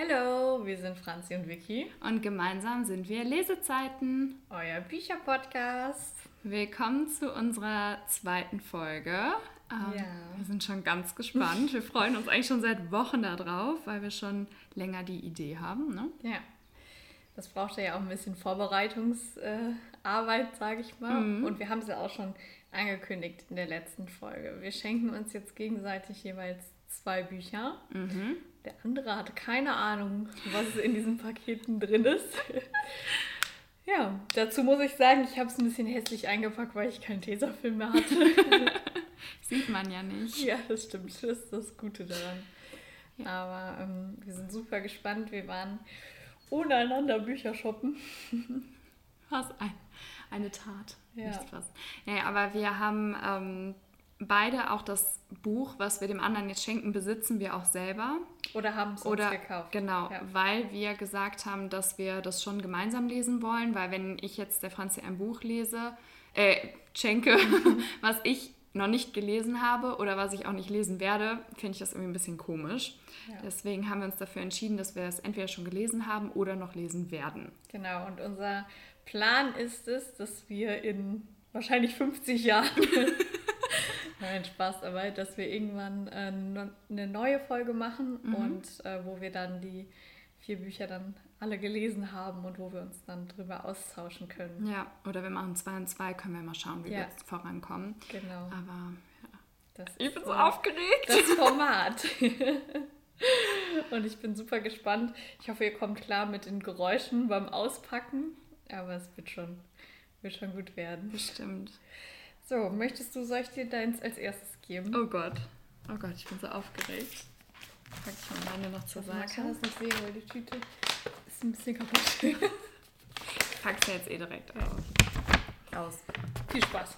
Hallo, wir sind Franzi und Vicky. Und gemeinsam sind wir Lesezeiten. Euer Bücherpodcast. Willkommen zu unserer zweiten Folge. Ähm, ja. Wir sind schon ganz gespannt. Wir freuen uns eigentlich schon seit Wochen darauf, weil wir schon länger die Idee haben. Ne? Ja. Das brauchte ja auch ein bisschen Vorbereitungsarbeit, sage ich mal. Mhm. Und wir haben es ja auch schon angekündigt in der letzten Folge. Wir schenken uns jetzt gegenseitig jeweils zwei Bücher. Mhm. Der andere hatte keine Ahnung, was in diesen Paketen drin ist. ja, dazu muss ich sagen, ich habe es ein bisschen hässlich eingepackt, weil ich keinen Tesafilm mehr hatte. Sieht man ja nicht. Ja, das stimmt. Das ist das Gute daran. Ja. Aber ähm, wir sind super gespannt. Wir waren ohne einander Bücher shoppen. Was ein, eine Tat. Ja. Nichts was. Ja, aber wir haben ähm, beide auch das Buch, was wir dem anderen jetzt schenken, besitzen wir auch selber. Oder haben es uns gekauft. Genau, ja. weil wir gesagt haben, dass wir das schon gemeinsam lesen wollen, weil wenn ich jetzt der Franzi ein Buch lese, äh, schenke, was ich noch nicht gelesen habe oder was ich auch nicht lesen werde, finde ich das irgendwie ein bisschen komisch. Ja. Deswegen haben wir uns dafür entschieden, dass wir es entweder schon gelesen haben oder noch lesen werden. Genau, und unser Plan ist es, dass wir in wahrscheinlich 50 Jahren Nein, Spaß dabei, dass wir irgendwann äh, eine neue Folge machen mhm. und äh, wo wir dann die vier Bücher dann alle gelesen haben und wo wir uns dann drüber austauschen können. Ja, oder wir machen zwei und zwei, können wir mal schauen, wie ja. wir jetzt vorankommen. Genau. Aber ja. Das ich bin so aufgeregt. Das Format. und ich bin super gespannt. Ich hoffe, ihr kommt klar mit den Geräuschen beim Auspacken, aber es wird schon, wird schon gut werden. Bestimmt. So, möchtest du, soll ich dir deins als erstes geben? Oh Gott. Oh Gott, ich bin so aufgeregt. Pack ich mal meine noch zur Seite. Man kann das nicht sehen, weil die Tüte ist ein bisschen kaputt. ich pack's ja jetzt eh direkt aus. Aus. Viel Spaß.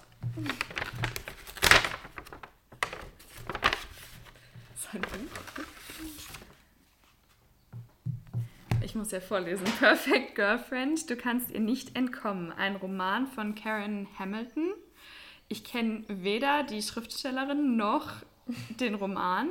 Sein Buch. Ich muss ja vorlesen. Perfect Girlfriend, du kannst ihr nicht entkommen. Ein Roman von Karen Hamilton ich kenne weder die Schriftstellerin noch den Roman.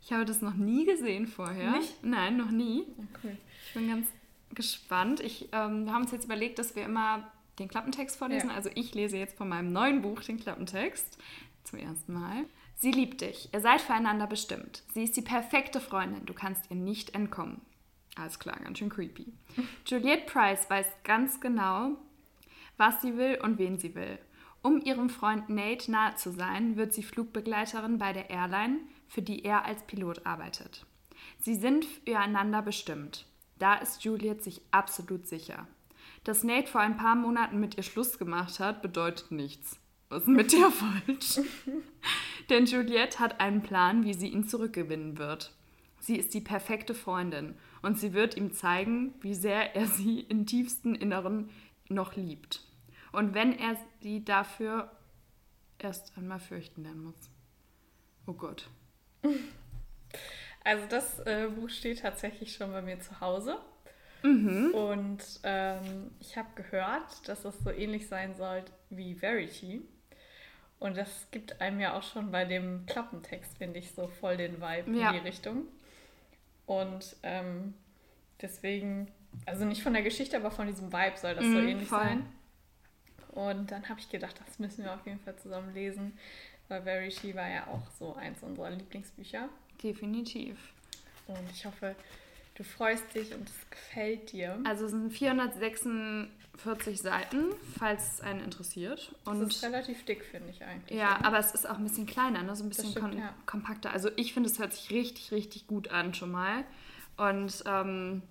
Ich habe das noch nie gesehen vorher. Nicht? Nein, noch nie. Okay. Ich bin ganz gespannt. Ich, ähm, wir haben uns jetzt überlegt, dass wir immer den Klappentext vorlesen. Ja. Also ich lese jetzt von meinem neuen Buch den Klappentext zum ersten Mal. Sie liebt dich. Ihr seid füreinander bestimmt. Sie ist die perfekte Freundin. Du kannst ihr nicht entkommen. Alles klar, ganz schön creepy. Juliette Price weiß ganz genau, was sie will und wen sie will. Um ihrem Freund Nate nahe zu sein, wird sie Flugbegleiterin bei der Airline, für die er als Pilot arbeitet. Sie sind füreinander bestimmt. Da ist Juliet sich absolut sicher. Dass Nate vor ein paar Monaten mit ihr Schluss gemacht hat, bedeutet nichts. Was ist mit der falsch? Denn Juliette hat einen Plan, wie sie ihn zurückgewinnen wird. Sie ist die perfekte Freundin und sie wird ihm zeigen, wie sehr er sie im tiefsten Inneren noch liebt. Und wenn er sie dafür erst einmal fürchten lernen muss. Oh Gott. Also das äh, Buch steht tatsächlich schon bei mir zu Hause. Mhm. Und ähm, ich habe gehört, dass es so ähnlich sein soll wie Verity. Und das gibt einem ja auch schon bei dem Klappentext, finde ich, so voll den Vibe ja. in die Richtung. Und ähm, deswegen, also nicht von der Geschichte, aber von diesem Vibe soll das mhm, so ähnlich voll. sein. Und dann habe ich gedacht, das müssen wir auf jeden Fall zusammen lesen, weil Very She war ja auch so eins unserer Lieblingsbücher. Definitiv. Und ich hoffe, du freust dich und es gefällt dir. Also es sind 446 Seiten, falls es einen interessiert. Und das ist relativ dick, finde ich eigentlich. Ja, oder? aber es ist auch ein bisschen kleiner, ne? so ein bisschen stimmt, kom ja. kompakter. Also ich finde, es hört sich richtig, richtig gut an schon mal. Und ähm,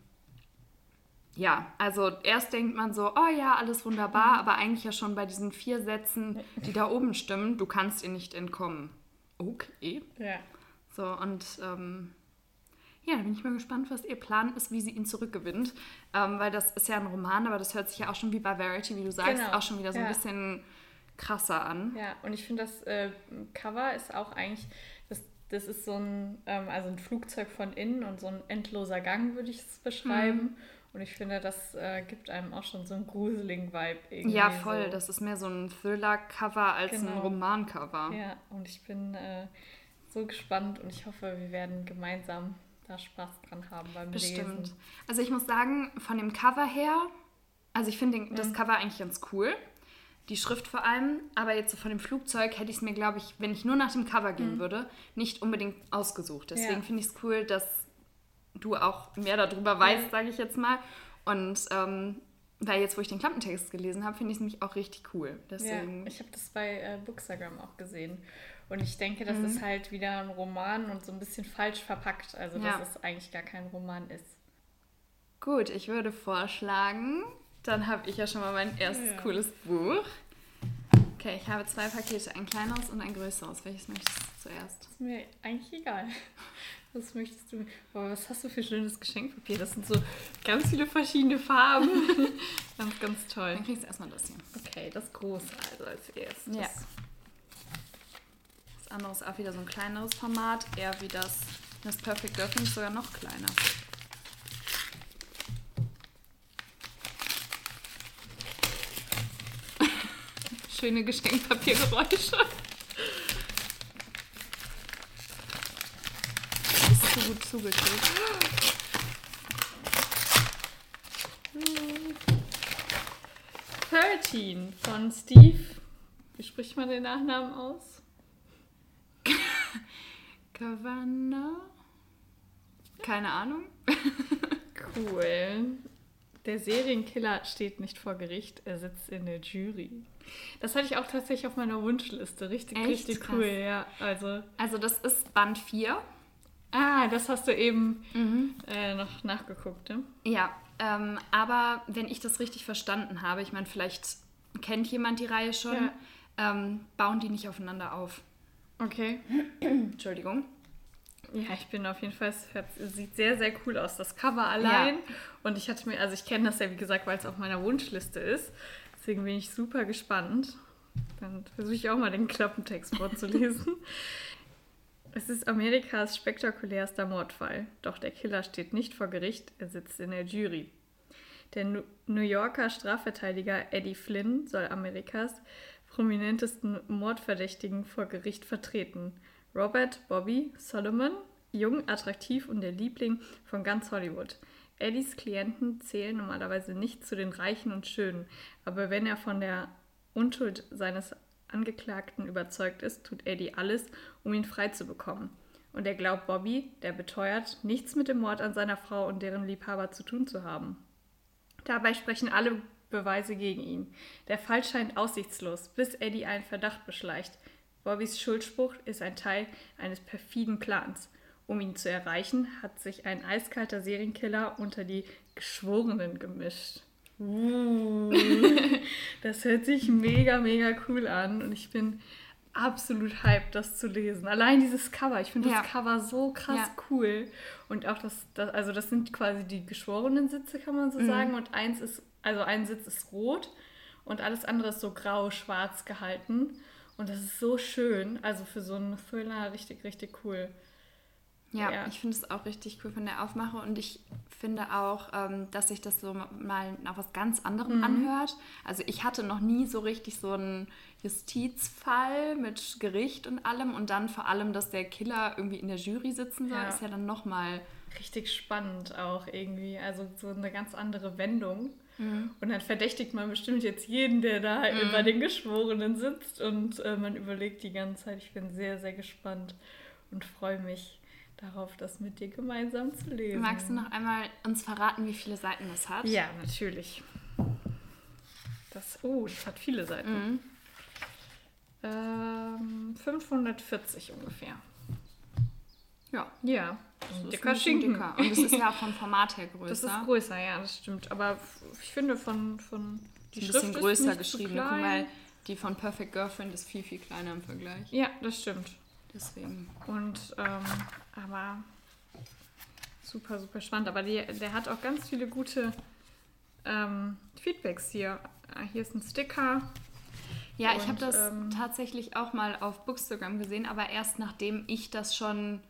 ja, also erst denkt man so, oh ja, alles wunderbar, mhm. aber eigentlich ja schon bei diesen vier Sätzen, die da oben stimmen, du kannst ihr nicht entkommen. Okay. Ja. So, und ähm, ja, da bin ich mal gespannt, was ihr Plan ist, wie sie ihn zurückgewinnt. Ähm, weil das ist ja ein Roman, aber das hört sich ja auch schon wie bei Verity, wie du sagst, genau. auch schon wieder so ja. ein bisschen krasser an. Ja, und ich finde, das äh, Cover ist auch eigentlich, das, das ist so ein, ähm, also ein Flugzeug von innen und so ein endloser Gang, würde ich es beschreiben. Mhm. Und ich finde, das äh, gibt einem auch schon so einen gruseligen Vibe irgendwie. Ja, voll. So. Das ist mehr so ein Thriller-Cover als genau. ein Roman-Cover. Ja, und ich bin äh, so gespannt und ich hoffe, wir werden gemeinsam da Spaß dran haben beim Bestimmt. Lesen. Also ich muss sagen, von dem Cover her, also ich finde das Cover eigentlich ganz cool. Die Schrift vor allem, aber jetzt so von dem Flugzeug hätte ich es mir, glaube ich, wenn ich nur nach dem Cover gehen würde, nicht unbedingt ausgesucht. Deswegen Ja. finde ich es cool, dass du auch mehr darüber weißt, sage ich jetzt mal. Und ähm, weil jetzt, wo ich den Klappentext gelesen habe, finde ich es nämlich auch richtig cool. Deswegen, Ja, ich habe das bei äh, Bookstagram auch gesehen. Und ich denke, das Mhm. ist halt wieder ein Roman und so ein bisschen falsch verpackt. Also, dass Ja. es eigentlich gar kein Roman ist. Gut, ich würde vorschlagen, dann habe ich ja schon mal mein erstes Ja. cooles Buch. Okay, ich habe zwei Pakete, ein kleineres und ein größeres. Welches möchtest du zuerst? Ist mir eigentlich egal. Was möchtest du? Boah, was hast du für schönes Geschenkpapier? Das sind so ganz viele verschiedene Farben. ganz, ganz toll. Dann kriegst du erstmal das hier. Okay, das große also als erstes. Ja. Das andere ist auch wieder so ein kleineres Format, eher wie das, das Perfect Girl finde ich sogar noch kleiner. Schöne Geschenkpapiergeräusche. Das ist zu gut zugeklebt. 13 von Steve. Wie spricht man den Nachnamen aus? Cavanna? Keine Ahnung. Cool. Der Serienkiller steht nicht vor Gericht, er sitzt in der Jury. Das hatte ich auch tatsächlich auf meiner Wunschliste. Richtig, Echt? richtig Krass. cool, ja. Also, Also das ist Band 4. ah, das hast du eben äh, noch nachgeguckt, ne? Ja, ähm, aber wenn ich das richtig verstanden habe, ich meine, vielleicht kennt jemand die Reihe schon, ähm, bauen die nicht aufeinander auf. Okay. Entschuldigung. Ja, ich bin auf jeden Fall, es sieht sehr, sehr cool aus, das Cover allein. Ja. Und ich hatte mir, also ich kenne das ja, wie gesagt, weil es auf meiner Wunschliste ist. Deswegen bin ich super gespannt. Dann versuche ich auch mal den Klappentext vorzulesen. es ist Amerikas spektakulärster Mordfall. Doch der Killer steht nicht vor Gericht, er sitzt in der Jury. Der New Yorker Strafverteidiger Eddie Flynn soll Amerikas prominentesten Mordverdächtigen vor Gericht vertreten. Robert Bobby Solomon, jung, attraktiv und der Liebling von ganz Hollywood. Eddies Klienten zählen normalerweise nicht zu den Reichen und Schönen, aber wenn er von der Unschuld seines Angeklagten überzeugt ist, tut Eddie alles, um ihn frei zu bekommen. Und er glaubt Bobby, der beteuert, nichts mit dem Mord an seiner Frau und deren Liebhaber zu tun zu haben. Dabei sprechen alle Beweise gegen ihn. Der Fall scheint aussichtslos, bis Eddie einen Verdacht beschleicht. Bobbys Schuldspruch ist ein Teil eines perfiden Plans. Um ihn zu erreichen, hat sich ein eiskalter Serienkiller unter die Geschworenen gemischt. Uh, das hört sich mega, mega cool an und ich bin absolut hyped, das zu lesen. Allein dieses Cover, ich finde Ja. das Cover so krass Ja. cool. Und auch das, das, also das sind quasi die geschworenen Sitze, kann man so Mhm. sagen. Und eins ist, also ein Sitz ist rot und alles andere ist so grau-schwarz gehalten. Und das ist so schön. Also für so einen Thriller richtig, richtig cool. Ja, Ja. ich finde es auch richtig cool von der Aufmache und ich finde auch, ähm, dass sich das so mal nach was ganz Mhm. anderem anhört. Also ich hatte noch nie so richtig so einen Justizfall mit Gericht und allem und dann vor allem, dass der Killer irgendwie in der Jury sitzen soll, Ja. ist ja dann nochmal... Richtig spannend auch irgendwie. Also so eine ganz andere Wendung. Mhm. Und dann verdächtigt man bestimmt jetzt jeden, der da bei den Geschworenen sitzt. Und äh, man überlegt die ganze Zeit. Ich bin sehr, sehr gespannt und freue mich darauf, das mit dir gemeinsam zu lesen. Magst du noch einmal uns verraten, wie viele Seiten das hat? Ja, natürlich. Das, oh, das hat viele Seiten. Mhm. Ähm, 540 ungefähr. Ja. Ja, Das dicker Schinken. dicker. Und es ist ja vom Format her größer. Das ist größer, ja, das stimmt. Aber ich finde von, von Die ein Schrift bisschen ist größer geschrieben, mal, die von Perfect Girlfriend ist viel, viel kleiner im Vergleich. Ja, das stimmt. Deswegen. Und ähm, aber super, super spannend. Aber die, der hat auch ganz viele gute ähm, Feedbacks hier. Hier ist ein Sticker. Ja, ich Und, habe das ähm, tatsächlich auch mal auf Bookstagram gesehen, aber erst nachdem ich das schon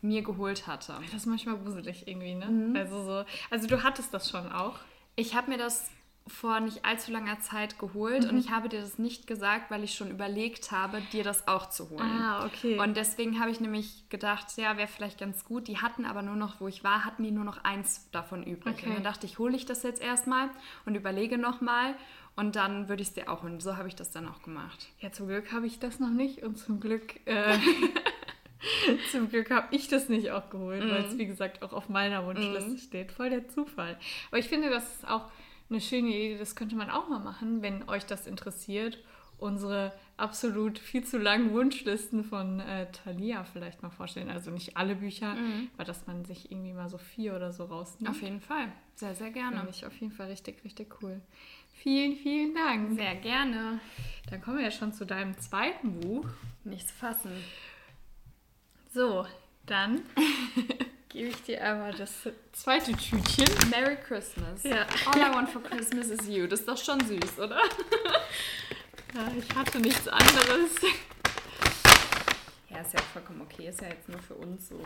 mir geholt hatte. Das ist manchmal gruselig irgendwie, ne? Mhm. Also so, also du hattest das schon auch. Ich habe mir das vor nicht allzu langer Zeit geholt mhm. und ich habe dir das nicht gesagt, weil ich schon überlegt habe, dir das auch zu holen. Ah, okay. Und deswegen habe ich nämlich gedacht, ja, wäre vielleicht ganz gut. Die hatten aber nur noch, wo ich war, hatten die nur noch eins davon übrig. Okay. Und dann dachte ich, hole ich das jetzt erstmal und überlege nochmal und dann würde ich es dir auch holen. So habe ich das dann auch gemacht. Ja, zum Glück habe ich das noch nicht und zum Glück... Äh Zum Glück habe ich das nicht auch geholt, mm. weil es, mhm. wie gesagt, auch auf meiner Wunschliste mm. steht. Voll der Zufall. Aber ich finde, das ist auch eine schöne Idee. Das könnte man auch mal machen, wenn euch das interessiert. Unsere absolut viel zu langen Wunschlisten von äh, Thalia vielleicht mal vorstellen. Also nicht alle Bücher, mm. aber dass man sich irgendwie mal so vier oder so rausnimmt. Auf jeden Fall. Sehr, sehr gerne. Finde ich auf jeden Fall richtig, richtig cool. Vielen, vielen Dank. Sehr gerne. Dann kommen wir ja schon zu deinem zweiten Buch. Nicht zu fassen. So, dann gebe ich dir aber das zweite Tütchen. Merry Christmas. Ja. All I want for Christmas is you. Das ist doch schon süß, oder? ja, ich hatte nichts anderes. Ja, ist ja vollkommen okay. Ist ja jetzt nur für uns so.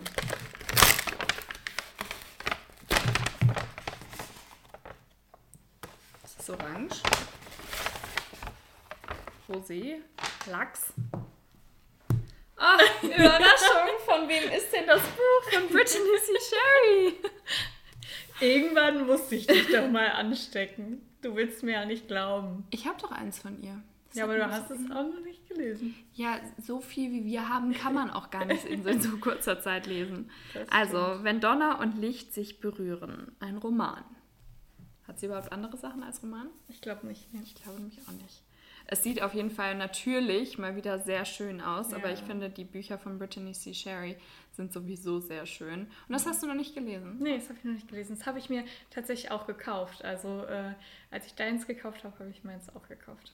Das ist orange. Rosé. Lachs. Überraschung, von wem ist denn das Buch? Von Brittany C. Sherry. Irgendwann musste ich dich doch mal anstecken. Du willst mir ja nicht glauben. Ich habe doch eins von ihr. Das ja, aber du hast es auch noch nicht gelesen. Ja, so viel wie wir haben, kann man auch gar nicht in so kurzer Zeit lesen. Also, wenn Donner und Licht sich berühren, ein Roman. Hat sie überhaupt andere Sachen als Roman? Ich glaube nicht. Nee. Ich glaube nämlich auch nicht. Es sieht auf jeden Fall natürlich mal wieder sehr schön aus, ja. aber ich finde, die Bücher von Brittany C. Sherry sind sowieso sehr schön. Und das hast du noch nicht gelesen? Nee, das habe ich noch nicht gelesen. Das habe ich mir tatsächlich auch gekauft. Also, äh, als ich deins gekauft habe, habe ich meins auch gekauft.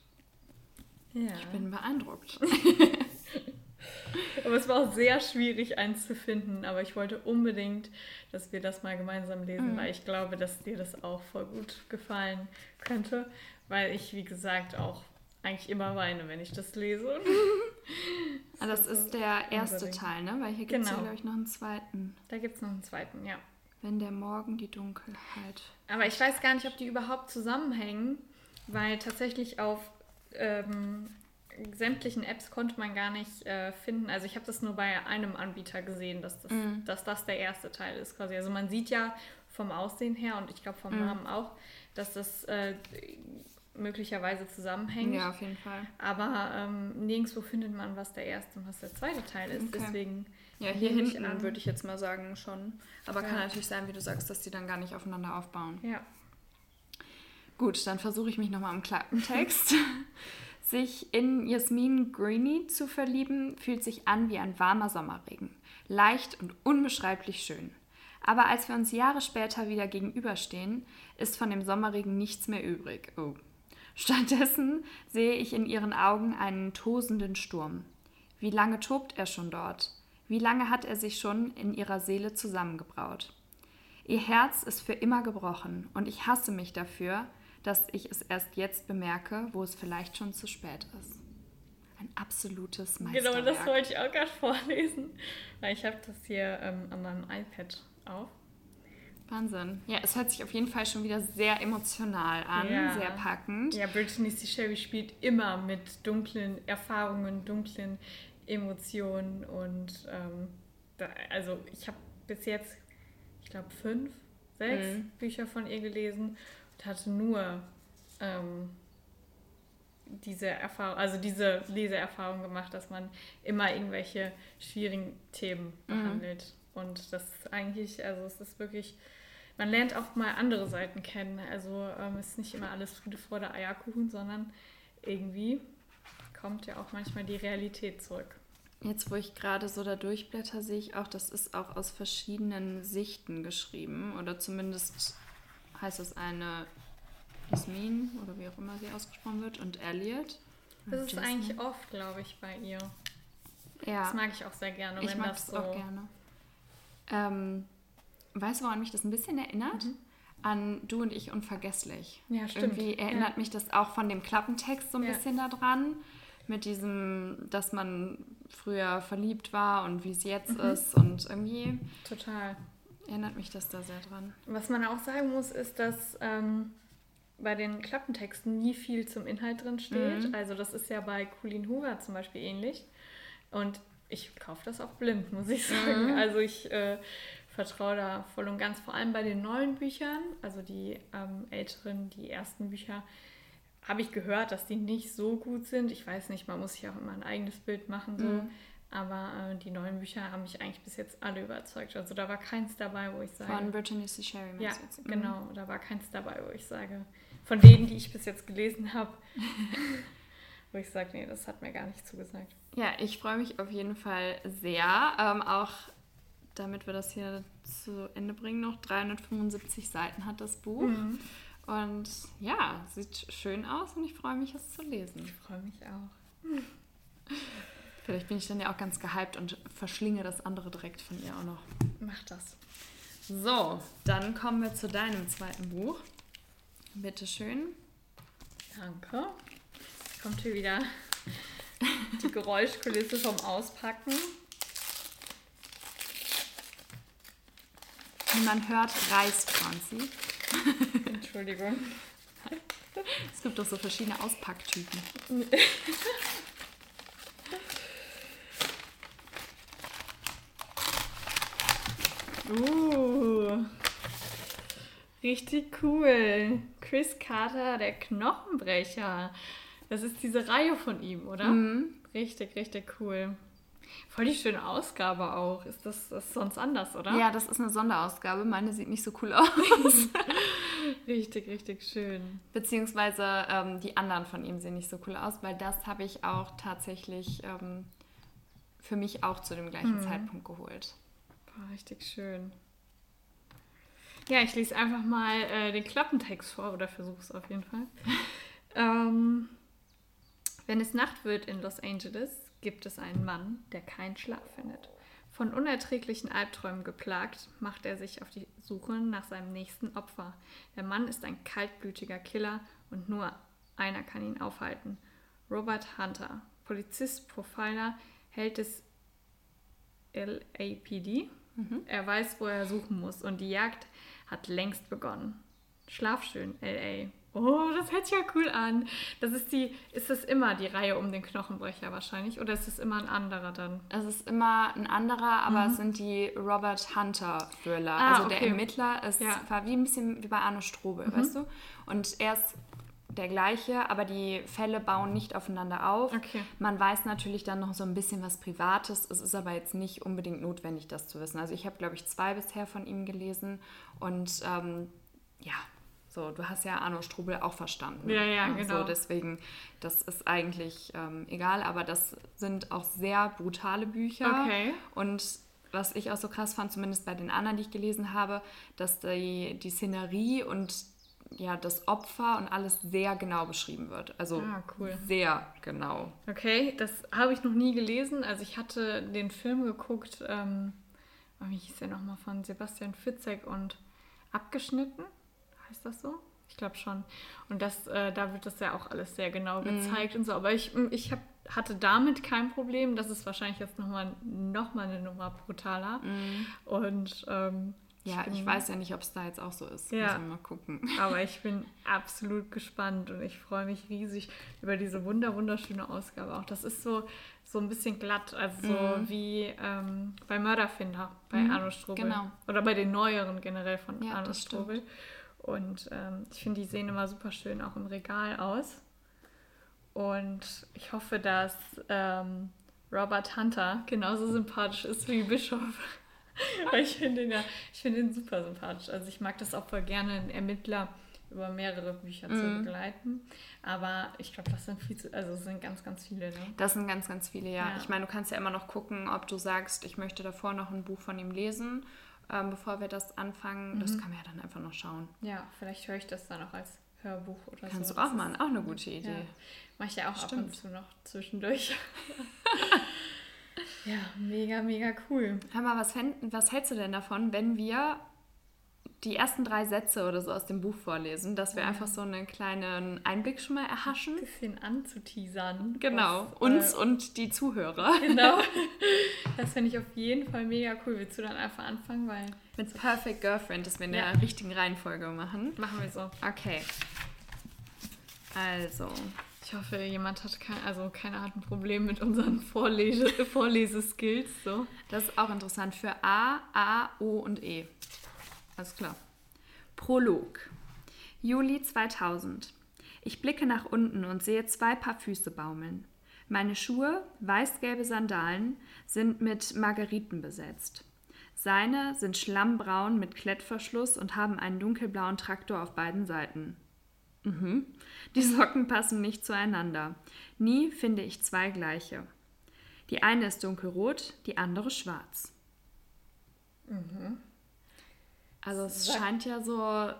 Ja. Ich bin beeindruckt. aber es war auch sehr schwierig, eins zu finden. Aber ich wollte unbedingt, dass wir das mal gemeinsam lesen, mhm. weil ich glaube, dass dir das auch voll gut gefallen könnte. Weil ich, wie gesagt, auch eigentlich immer weine, wenn ich das lese. ah, das ist der erste unbedingt. Teil, ne? Weil hier gibt es genau. ja, glaube ich, noch einen zweiten. Da gibt es noch einen zweiten, ja. Wenn der Morgen die Dunkelheit. Aber ich weiß gar nicht, ob die überhaupt zusammenhängen, weil tatsächlich auf ähm, sämtlichen Apps konnte man gar nicht äh, finden. Also ich habe das nur bei einem Anbieter gesehen, dass das, mm. dass das der erste Teil ist quasi. Also man sieht ja vom Aussehen her und ich glaube vom mm. Namen auch, dass das äh, möglicherweise zusammenhängt. Ja, auf jeden Fall. Aber ähm, nirgendwo findet man, was der erste und was der zweite Teil ist. Okay. Deswegen. Ja, hier hinten würde ich jetzt mal sagen schon. Aber ja. kann natürlich sein, wie du sagst, dass die dann gar nicht aufeinander aufbauen. Ja. Gut, dann versuche ich mich nochmal im Klappentext. sich in Jasmin Greeny zu verlieben, fühlt sich an wie ein warmer Sommerregen. Leicht und unbeschreiblich schön. Aber als wir uns Jahre später wieder gegenüberstehen, ist von dem Sommerregen nichts mehr übrig. Oh, Stattdessen sehe ich in ihren Augen einen tosenden Sturm. Wie lange tobt er schon dort? Wie lange hat er sich schon in ihrer Seele zusammengebraut? Ihr Herz ist für immer gebrochen und ich hasse mich dafür, dass ich es erst jetzt bemerke, wo es vielleicht schon zu spät ist. Ein absolutes Meisterwerk. Genau, das wollte ich auch gerade vorlesen, weil ich habe das hier ähm, an meinem iPad auf. Wahnsinn. Ja, es hört sich auf jeden Fall schon wieder sehr emotional an, ja. sehr packend. Ja, Brittany C. Sherry spielt immer mit dunklen Erfahrungen, dunklen Emotionen und ähm, da, also ich habe bis jetzt, ich glaube, fünf, sechs mhm. Bücher von ihr gelesen und hatte nur ähm, diese Erfahrung, also diese Leseerfahrung gemacht, dass man immer irgendwelche schwierigen Themen mhm. behandelt. Mhm. Und das eigentlich, also es ist wirklich man lernt auch mal andere Seiten kennen. Also ähm, ist nicht immer alles Friede, Freude, Eierkuchen, sondern irgendwie kommt ja auch manchmal die Realität zurück. Jetzt, wo ich gerade so da durchblätter, sehe ich auch, das ist auch aus verschiedenen Sichten geschrieben. Oder zumindest heißt es eine Jasmin oder wie auch immer sie ausgesprochen wird und Elliot. Das ist Jasmine. eigentlich oft, glaube ich, bei ihr. Ja. Das mag ich auch sehr gerne. Ich mag das, das auch gerne. Ähm, weißt du, woran mich das ein bisschen erinnert? Mhm. An Du und ich unvergesslich. Ja, stimmt. Irgendwie erinnert ja. mich das auch von dem Klappentext so ein ja. bisschen daran. Mit diesem, dass man früher verliebt war und wie es jetzt mhm. ist. Und irgendwie. Total. Erinnert mich das da sehr dran. Was man auch sagen muss, ist, dass ähm, bei den Klappentexten nie viel zum Inhalt drin steht. Mhm. Also das ist ja bei Colleen Hoover zum Beispiel ähnlich. Und ich kaufe das auch blind, muss ich sagen. Mhm. Also ich äh, vertraue da voll und ganz, vor allem bei den neuen Büchern, also die ähm, älteren, die ersten Bücher, habe ich gehört, dass die nicht so gut sind. Ich weiß nicht, man muss sich auch immer ein eigenes Bild machen. So. Mhm. Aber äh, die neuen Bücher haben mich eigentlich bis jetzt alle überzeugt. Also da war keins dabei, wo ich sage. Von Brittany C. Sherry, ja, jetzt? Mhm. genau. Da war keins dabei, wo ich sage, von denen, die ich bis jetzt gelesen habe, wo ich sage, nee, das hat mir gar nicht zugesagt. Ja, ich freue mich auf jeden Fall sehr. Ähm, auch damit wir das hier zu Ende bringen, noch 375 Seiten hat das Buch. Mhm. Und ja, sieht schön aus und ich freue mich, es zu lesen. Ich freue mich auch. Vielleicht bin ich dann ja auch ganz gehypt und verschlinge das andere direkt von ihr auch noch. Mach das. So, dann kommen wir zu deinem zweiten Buch. Bitte schön. Danke. Kommt hier wieder die Geräuschkulisse vom Auspacken. Wie man hört, reißt Franzi. Entschuldigung. Es gibt doch so verschiedene Auspacktypen. Uh, richtig cool. Chris Carter, der Knochenbrecher. Das ist diese Reihe von ihm, oder? Mhm. Richtig, richtig cool. Voll die schöne Ausgabe auch. Ist das, das ist sonst anders, oder? Ja, das ist eine Sonderausgabe. Meine sieht nicht so cool aus. richtig, richtig schön. Beziehungsweise ähm, die anderen von ihm sehen nicht so cool aus, weil das habe ich auch tatsächlich ähm, für mich auch zu dem gleichen mhm. Zeitpunkt geholt. War richtig schön. Ja, ich lese einfach mal äh, den Klappentext vor oder versuche es auf jeden Fall. ähm, wenn es Nacht wird in Los Angeles, gibt es einen Mann, der keinen Schlaf findet. Von unerträglichen Albträumen geplagt, macht er sich auf die Suche nach seinem nächsten Opfer. Der Mann ist ein kaltblütiger Killer und nur einer kann ihn aufhalten. Robert Hunter, Polizist, Profiler, Held des LAPD, Mhm. Er weiß, wo er suchen muss und die Jagd hat längst begonnen. Schlaf schön, LA. Oh, das hört sich ja cool an. Das ist die, ist das immer die Reihe um den Knochenbrecher wahrscheinlich oder ist es immer ein anderer dann? Es ist immer ein anderer, aber mhm. es sind die Robert Hunter Thriller. Ah, also okay. der Ermittler ist ja. war wie ein bisschen wie bei Arno Strobel, mhm. weißt du? Und er ist der gleiche, aber die Fälle bauen nicht aufeinander auf. Okay. Man weiß natürlich dann noch so ein bisschen was Privates. Es ist aber jetzt nicht unbedingt notwendig, das zu wissen. Also ich habe, glaube ich, zwei bisher von ihm gelesen und ähm, ja, so, du hast ja Arno Strubel auch verstanden. Ja, ja, genau. So, deswegen, das ist eigentlich ähm, egal, aber das sind auch sehr brutale Bücher. Okay. Und was ich auch so krass fand, zumindest bei den anderen, die ich gelesen habe, dass die, die Szenerie und ja, das Opfer und alles sehr genau beschrieben wird. Also ah, cool. sehr genau. Okay, das habe ich noch nie gelesen. Also ich hatte den Film geguckt, ähm, wie hieß der nochmal, von Sebastian Fitzek und Abgeschnitten, heißt das so? Ich glaube schon. Und das, äh, da wird das ja auch alles sehr genau mhm. gezeigt mm. und so. Aber ich, ich hab, hatte damit kein Problem. Das ist wahrscheinlich jetzt nochmal noch mal eine Nummer brutaler. Mm. Und ähm, ja, ich, ich weiß ja nicht, ob es da jetzt auch so ist. Ja. Müssen wir mal gucken. Aber ich bin absolut gespannt und ich freue mich riesig über diese wunder wunderschöne Ausgabe auch. Das ist so, so ein bisschen glatt, also so mhm. wie ähm, bei Mörderfinder bei mhm. Arno Strobel. Genau. Oder bei den neueren generell von ja, Arno Strobel. Und ähm, ich finde, die sehen immer super schön auch im Regal aus. Und ich hoffe, dass ähm, Robert Hunter genauso sympathisch ist wie Bischof. ich finde ihn ja, ich finde ihn super sympathisch. Also ich mag das auch voll gerne, einen Ermittler über mehrere Bücher mm. zu mhm. begleiten. Aber ich glaube, das sind viel zu, also sind ganz, ganz viele. Ne? Das sind ganz, ganz viele, ja. ja. Ich meine, du kannst ja immer noch gucken, ob du sagst, ich möchte davor noch ein Buch von ihm lesen, ähm, bevor wir das anfangen. Mhm. Das kann man ja dann einfach noch schauen. Ja, vielleicht höre ich das dann auch als Hörbuch oder Kannst so. Kannst du auch machen, auch eine gute Idee. Ja. Mache ich ja auch Stimmt. ab und zu noch zwischendurch. Ja, mega, mega cool. Hör mal, was, was hältst du denn davon, wenn wir die ersten drei Sätze oder so aus dem Buch vorlesen, dass wir ja. einfach so einen kleinen Einblick schon mal erhaschen. Ein bisschen anzuteasern. Genau, was, uns äh, und die Zuhörer. Genau. Das finde ich auf jeden Fall mega cool. Willst du dann einfach anfangen? Weil Mit Perfect Girlfriend, dass wir in ja. der richtigen Reihenfolge machen. Machen wir so. Okay. Also. Ich hoffe, jemand hat kein, also keiner hat ein Problem mit unseren Vorlese Vorleseskills. So. Das ist auch interessant für A, A, O und E. Alles klar. Prolog. Juli 2000. Ich blicke nach unten und sehe zwei Paar Füße baumeln. Meine Schuhe, weißgelbe Sandalen, sind mit Margeriten besetzt. Seine sind schlammbraun mit Klettverschluss und haben einen dunkelblauen Traktor auf beiden Seiten. Mhm. Die Socken passen nicht zueinander. Nie finde ich zwei gleiche. Die eine ist dunkelrot, die andere schwarz. Mhm. Also es scheint ja so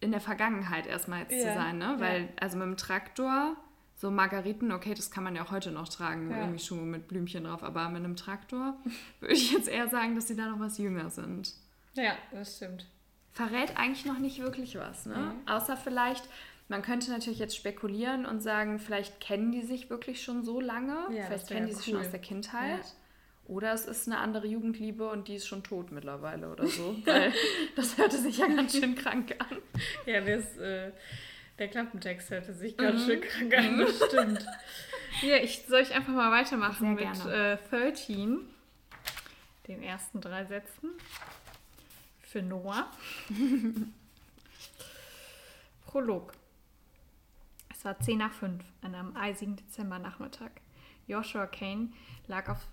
in der Vergangenheit erstmal jetzt ja. zu sein, ne? Weil, ja. also mit dem Traktor, so Margariten, okay, das kann man ja auch heute noch tragen, ja. irgendwie Schuhe mit Blümchen drauf, aber mit einem Traktor würde ich jetzt eher sagen, dass sie da noch was jünger sind. Ja, das stimmt. Verrät eigentlich noch nicht wirklich was, ne? Mhm. Außer vielleicht, man könnte natürlich jetzt spekulieren und sagen, vielleicht kennen die sich wirklich schon so lange, vielleicht kennen die cool. sich schon aus der Kindheit. Oder es ist eine andere Jugendliebe und die ist schon tot mittlerweile oder so. Weil das hörte sich ja ganz schön krank an. Ja, das, äh, der Klappentext hörte sich ganz mhm. schön krank an, das stimmt. Ja, ich, soll ich einfach mal weitermachen Sehr mit äh, 13, den ersten drei Sätzen für Noah. Prolog. Es war 10 nach 5 an einem eisigen Dezembernachmittag. Joshua Kane lag auf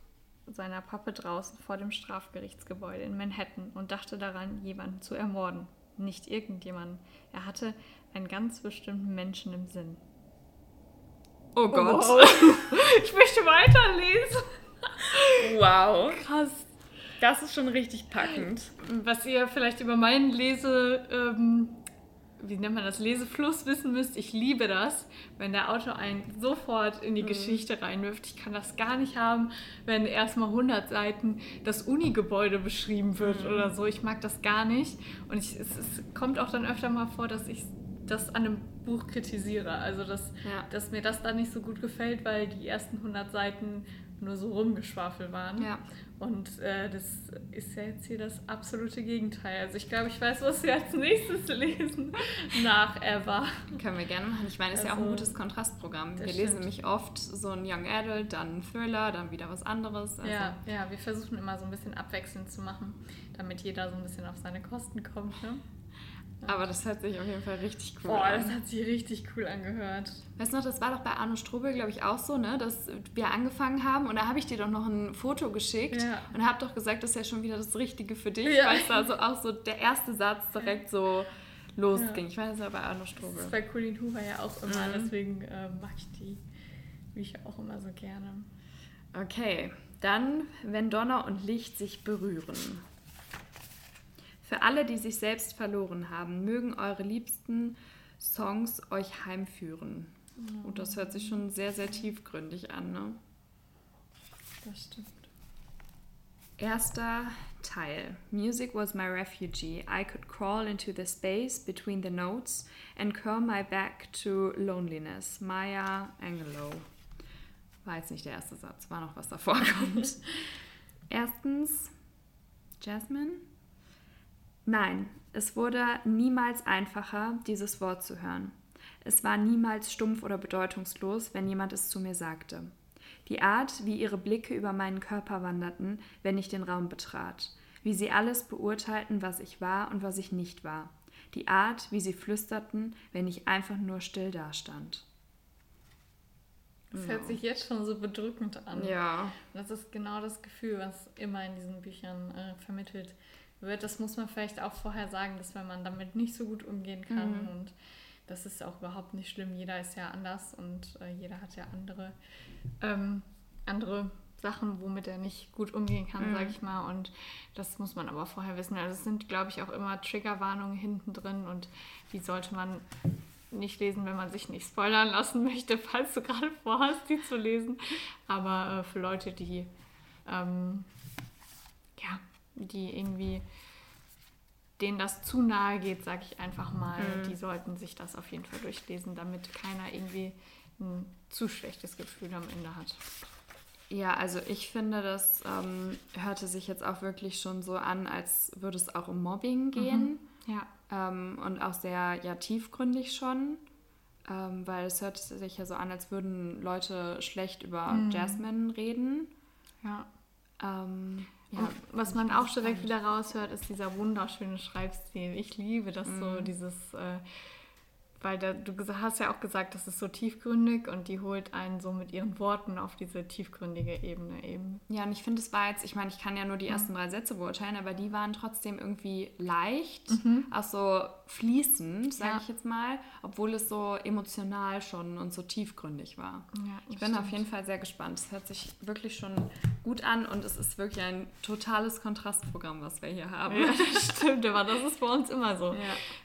seiner Pappe draußen vor dem Strafgerichtsgebäude in Manhattan und dachte daran, jemanden zu ermorden. Nicht irgendjemanden. Er hatte einen ganz bestimmten Menschen im Sinn. Oh Gott. Oh, ich möchte weiterlesen. Wow. Krass. Das ist schon richtig packend. Was ihr vielleicht über meinen Lese, ähm, wie nennt man das, Lesefluss wissen müsst, ich liebe das, wenn der Autor einen sofort in die mhm. Geschichte reinwirft. Ich kann das gar nicht haben, wenn erstmal 100 Seiten das Uni-Gebäude beschrieben wird mhm. oder so. Ich mag das gar nicht. Und ich, es, es, kommt auch dann öfter mal vor, dass ich das an einem Buch kritisiere. Also, dass, ja. dass mir das dann nicht so gut gefällt, weil die ersten 100 Seiten nur so rumgeschwafelt waren. Ja. Und äh, das ist ja jetzt hier das absolute Gegenteil. Also ich glaube, ich weiß, was wir als nächstes lesen nach Eva. Können wir gerne machen. Ich meine, es ist also, ja auch ein also, gutes Kontrastprogramm. Wir stimmt. lesen nämlich oft so ein Young Adult, dann ein Thriller, dann wieder was anderes. Also ja, ja, wir versuchen immer so ein bisschen abwechselnd zu machen, damit jeder so ein bisschen auf seine Kosten kommt. Ne? Aber das hat sich auf jeden Fall richtig cool Boah, an. das hat sich richtig cool angehört. Weißt du noch, das war doch bei Arno Strobel, glaube ich, auch so, ne? Dass wir angefangen haben und da habe ich dir doch noch ein Foto geschickt ja. und habe doch gesagt, das ist ja schon wieder das Richtige für dich, ja. weil es da so auch so der erste Satz direkt so losging. Ja. Ich meine, das war bei Arno Strobel. Das ist bei Colin Hoover ja auch immer, mhm. deswegen äh, mag ich die Bücher auch immer so gerne. Okay, dann, wenn Donner und Licht sich berühren. Für alle, die sich selbst verloren haben, mögen eure liebsten Songs euch heimführen. Oh. Und das hört sich schon sehr, sehr tiefgründig an, ne? Das stimmt. Erster Teil. Music was my refugee. I could crawl into the space between the notes and curl my back to loneliness. Maya Angelou. War jetzt nicht der erste Satz, war noch was davor kommt. Erstens, Jasmine. Nein, es wurde niemals einfacher, dieses Wort zu hören. Es war niemals stumpf oder bedeutungslos, wenn jemand es zu mir sagte. Die Art, wie ihre Blicke über meinen Körper wanderten, wenn ich den Raum betrat, wie sie alles beurteilten, was ich war und was ich nicht war, die Art, wie sie flüsterten, wenn ich einfach nur still dastand. Das hört sich jetzt schon so bedrückend an. Ja. Das ist genau das Gefühl, was immer in diesen Büchern äh, vermittelt wird. Das muss man vielleicht auch vorher sagen, dass wenn man damit nicht so gut umgehen kann mhm. und das ist auch überhaupt nicht schlimm. Jeder ist ja anders und äh, jeder hat ja andere, ähm, andere Sachen, womit er nicht gut umgehen kann, mhm. sage ich mal. Und das muss man aber vorher wissen. Also es sind, glaube ich, auch immer Triggerwarnungen hinten drin und die sollte man nicht lesen, wenn man sich nicht spoilern lassen möchte, falls du gerade vorhast, die zu lesen. Aber äh, für Leute, die ähm, ja, die irgendwie denen das zu nahe geht, sage ich einfach mal, mhm. die sollten sich das auf jeden Fall durchlesen, damit keiner irgendwie ein zu schlechtes Gefühl am Ende hat. Ja, also ich finde, das ähm, hörte sich jetzt auch wirklich schon so an, als würde es auch um Mobbing gehen. Mhm. Ja. Ähm, und auch sehr ja, tiefgründig schon. ähm, weil es hört sich ja so an, als würden Leute schlecht über mhm. Jasmine reden. Ja. Ja, was man auch direkt wieder raushört, ist dieser wunderschöne Schreibstil. Ich liebe das mhm. so, dieses äh, weil da, du hast ja auch gesagt, das ist so tiefgründig und die holt einen so mit ihren Worten auf diese tiefgründige Ebene eben. Ja, und ich finde, es war jetzt, ich meine, ich kann ja nur die mhm. ersten drei Sätze beurteilen, aber die waren trotzdem irgendwie leicht, mhm. auch so fließend, sage ja. ich jetzt mal, obwohl es so emotional schon und so tiefgründig war. Ja, ich bin stimmt. auf jeden Fall sehr gespannt. Es hört sich wirklich schon gut an und es ist wirklich ein totales Kontrastprogramm, was wir hier haben. Ja, das stimmt, aber das ist bei uns immer so.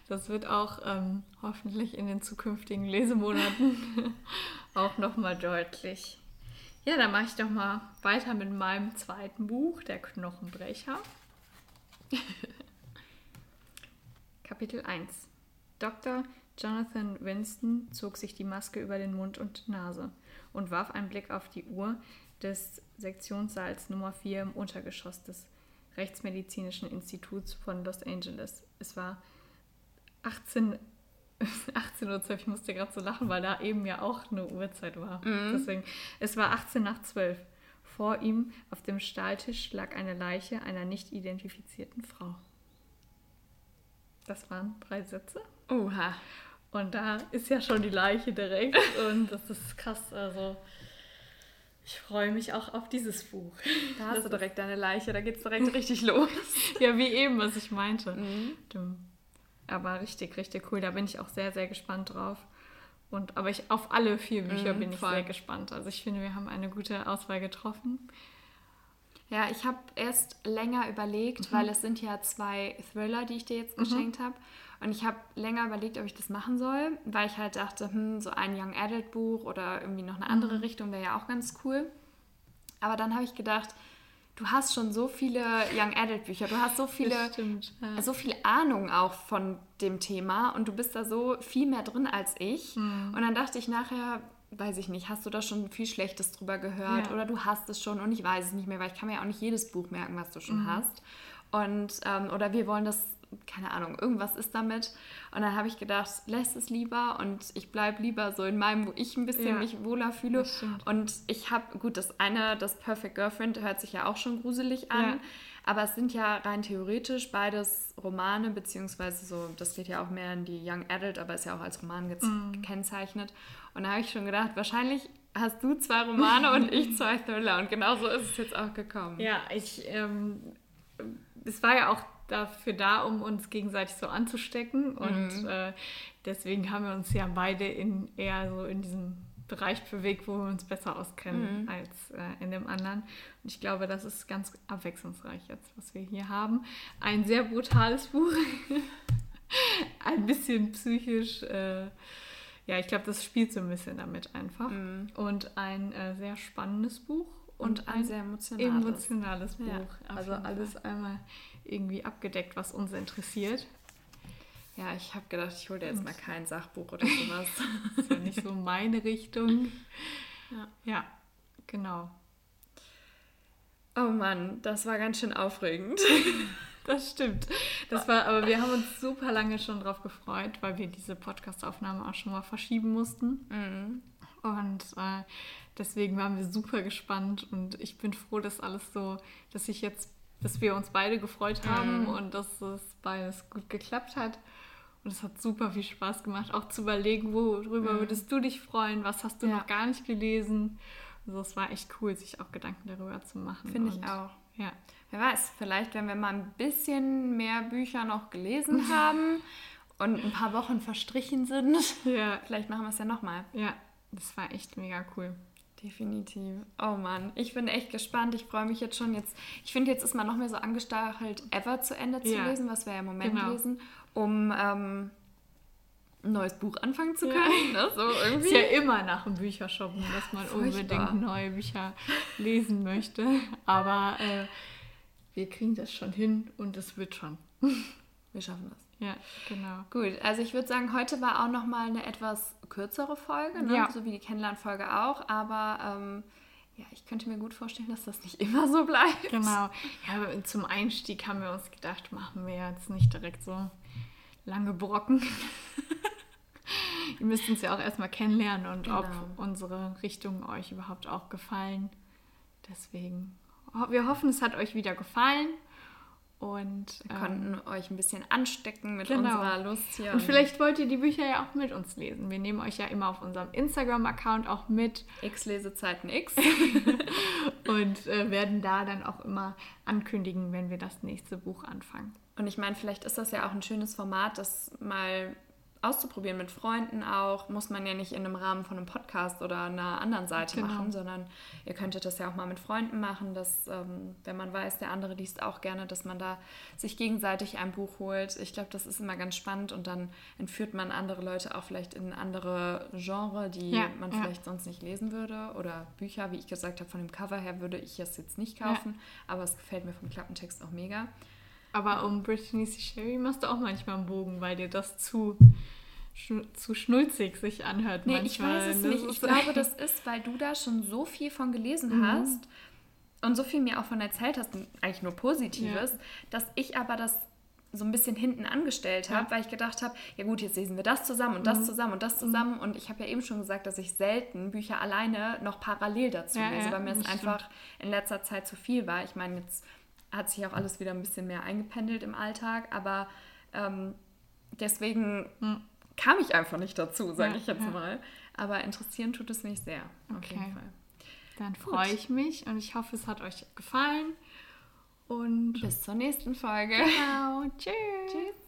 Das wird auch ähm, hoffentlich in den zukünftigen Lesemonaten auch nochmal deutlich. Ja, dann mache ich doch mal weiter mit meinem zweiten Buch, Der Knochenbrecher. Kapitel 1. Dr. Jonathan Winston zog sich die Maske über den Mund und Nase und warf einen Blick auf die Uhr des Sektionssaals Nummer 4 im Untergeschoss des Rechtsmedizinischen Instituts von Los Angeles. Es war 18, 18 Uhr 12. Ich musste gerade so lachen, weil da eben ja auch eine Uhrzeit war. Mhm. Deswegen, es war 18 nach 12. Vor ihm auf dem Stahltisch lag eine Leiche einer nicht identifizierten Frau. Das waren drei Sätze. Oha. Und da ist ja schon die Leiche direkt und das ist krass. Also ich freue mich auch auf dieses Buch. Da hast das du direkt deine Leiche, da geht es direkt richtig los. ja, wie eben, was ich meinte. Mhm. Aber richtig, richtig cool. Da bin ich auch sehr, sehr gespannt drauf. Und, aber ich, auf alle vier Bücher mm, bin ich voll. sehr gespannt. Also ich finde, wir haben eine gute Auswahl getroffen. Ja, ich habe erst länger überlegt, mhm. weil es sind ja zwei Thriller, die ich dir jetzt mhm. geschenkt habe. Und ich habe länger überlegt, ob ich das machen soll, weil ich halt dachte, hm, so ein Young Adult Buch oder irgendwie noch eine andere mhm. Richtung wäre ja auch ganz cool. Aber dann habe ich gedacht, du hast schon so viele Young Adult Bücher, du hast so viele, stimmt, ja. so viel Ahnung auch von dem Thema und du bist da so viel mehr drin als ich. Mhm. Und dann dachte ich nachher, weiß ich nicht, hast du da schon viel Schlechtes drüber gehört ja. oder du hast es schon und ich weiß es nicht mehr, weil ich kann mir ja auch nicht jedes Buch merken, was du schon mhm. hast. Und ähm, oder wir wollen das keine Ahnung, irgendwas ist damit. Und dann habe ich gedacht, lässt es lieber und ich bleibe lieber so in meinem, wo ich ein bisschen ja, mich wohler fühle. Und ich habe, gut, das eine, das Perfect Girlfriend, hört sich ja auch schon gruselig an. Aber es sind ja rein theoretisch beides Romane, beziehungsweise so, das geht ja auch mehr in die Young Adult, aber ist ja auch als Roman mm. gekennzeichnet. Und da habe ich schon gedacht, wahrscheinlich hast du zwei Romane und ich zwei Thriller. Und genau so ist es jetzt auch gekommen. Ja, ich, ähm, es war ja auch dafür da, um uns gegenseitig so anzustecken. Und mhm. äh, deswegen haben wir uns ja beide in eher so in diesem Bereich bewegt, wo wir uns besser auskennen mhm. als äh, in dem anderen. Und ich glaube, das ist ganz abwechslungsreich jetzt, was wir hier haben. Ein sehr brutales Buch. ein bisschen psychisch. Äh, ja, ich glaube, das spielt so ein bisschen damit einfach. Mhm. Und ein äh, sehr spannendes Buch. Und, und ein, ein, sehr emotionales, emotionales Buch. Ja, also alles Fall. einmal irgendwie abgedeckt, was uns interessiert. Ja, ich habe gedacht, ich hole dir jetzt mal kein Sachbuch oder sowas. das ist ja nicht so meine Richtung. Ja, ja genau. Oh Mann, das war ganz schön aufregend. das stimmt. Das war, aber wir haben uns super lange schon drauf gefreut, weil wir diese Podcast-Aufnahme auch schon mal verschieben mussten. Mhm. Und äh, deswegen waren wir super gespannt und ich bin froh, dass alles so, dass ich jetzt dass wir uns beide gefreut haben mhm. und dass es beides gut geklappt hat. Und es hat super viel Spaß gemacht, auch zu überlegen, worüber mhm. würdest du dich freuen, was hast du ja. noch gar nicht gelesen. Also es war echt cool, sich auch Gedanken darüber zu machen. Finde ich auch. Ja. Wer weiß, vielleicht, wenn wir mal ein bisschen mehr Bücher noch gelesen haben und ein paar Wochen verstrichen sind, ja. vielleicht machen wir es ja nochmal. Ja, das war echt mega cool. Definitiv. Oh Mann, ich bin echt gespannt. Ich freue mich jetzt schon. Jetzt, ich finde, jetzt ist man noch mehr so angestachelt, Ever zu Ende zu ja. lesen, was wir ja im Moment genau. lesen, um ähm, ein neues Buch anfangen zu können. Ja. Ne? So irgendwie. Ist ja immer nach dem Büchershoppen, dass man Furchtbar. unbedingt neue Bücher lesen möchte. Aber äh, wir kriegen das schon hin und es wird schon. Wir schaffen das. Ja, genau. Gut, also ich würde sagen, heute war auch noch mal eine etwas kürzere Folge, ne? ja. so wie die Kennenlernfolge auch, aber ähm, ja, ich könnte mir gut vorstellen, dass das nicht immer so bleibt. Genau. Ja, zum Einstieg haben wir uns gedacht, machen wir jetzt nicht direkt so lange Brocken. Ihr müsst uns ja auch erstmal kennenlernen und genau. ob unsere Richtungen euch überhaupt auch gefallen. Deswegen, wir hoffen, es hat euch wieder gefallen. Und wir konnten ähm, euch ein bisschen anstecken mit genau. unserer Lust hier. Und vielleicht wollt ihr die Bücher ja auch mit uns lesen. Wir nehmen euch ja immer auf unserem Instagram-Account auch mit. X Lesezeiten X. und äh, werden da dann auch immer ankündigen, wenn wir das nächste Buch anfangen. Und ich meine, vielleicht ist das ja auch ein schönes Format, das mal auszuprobieren mit Freunden auch. Muss man ja nicht in einem Rahmen von einem Podcast oder einer anderen Seite genau. machen, sondern ihr könntet das ja auch mal mit Freunden machen, dass, ähm, wenn man weiß, der andere liest auch gerne, dass man da sich gegenseitig ein Buch holt. Ich glaube, das ist immer ganz spannend und dann entführt man andere Leute auch vielleicht in andere Genre, die ja, man ja. vielleicht sonst nicht lesen würde. Oder Bücher, wie ich gesagt habe, von dem Cover her würde ich es jetzt nicht kaufen, ja. aber es gefällt mir vom Klappentext auch mega. Aber um Brittany C. Sherry machst du auch manchmal einen Bogen, weil dir das zu, zu schnulzig sich anhört. Nee, manchmal. ich weiß es nicht. Ich glaube, das ist, weil du da schon so viel von gelesen mhm. hast und so viel mir auch von erzählt hast, eigentlich nur Positives, ja. dass ich aber das so ein bisschen hinten angestellt habe, ja. weil ich gedacht habe, ja gut, jetzt lesen wir das zusammen und das mhm. zusammen und das mhm. zusammen. Und ich habe ja eben schon gesagt, dass ich selten Bücher alleine noch parallel dazu ja, lese, weil mir es einfach in letzter Zeit zu viel war. Ich meine, jetzt hat sich auch alles wieder ein bisschen mehr eingependelt im Alltag, aber ähm, deswegen hm. kam ich einfach nicht dazu, sage ja, ich jetzt ja. mal. Aber interessieren tut es mich sehr, okay. auf jeden Fall. Dann freue ich mich und ich hoffe, es hat euch gefallen. Und bis zur nächsten Folge. Genau. Tschüss. Tschüss.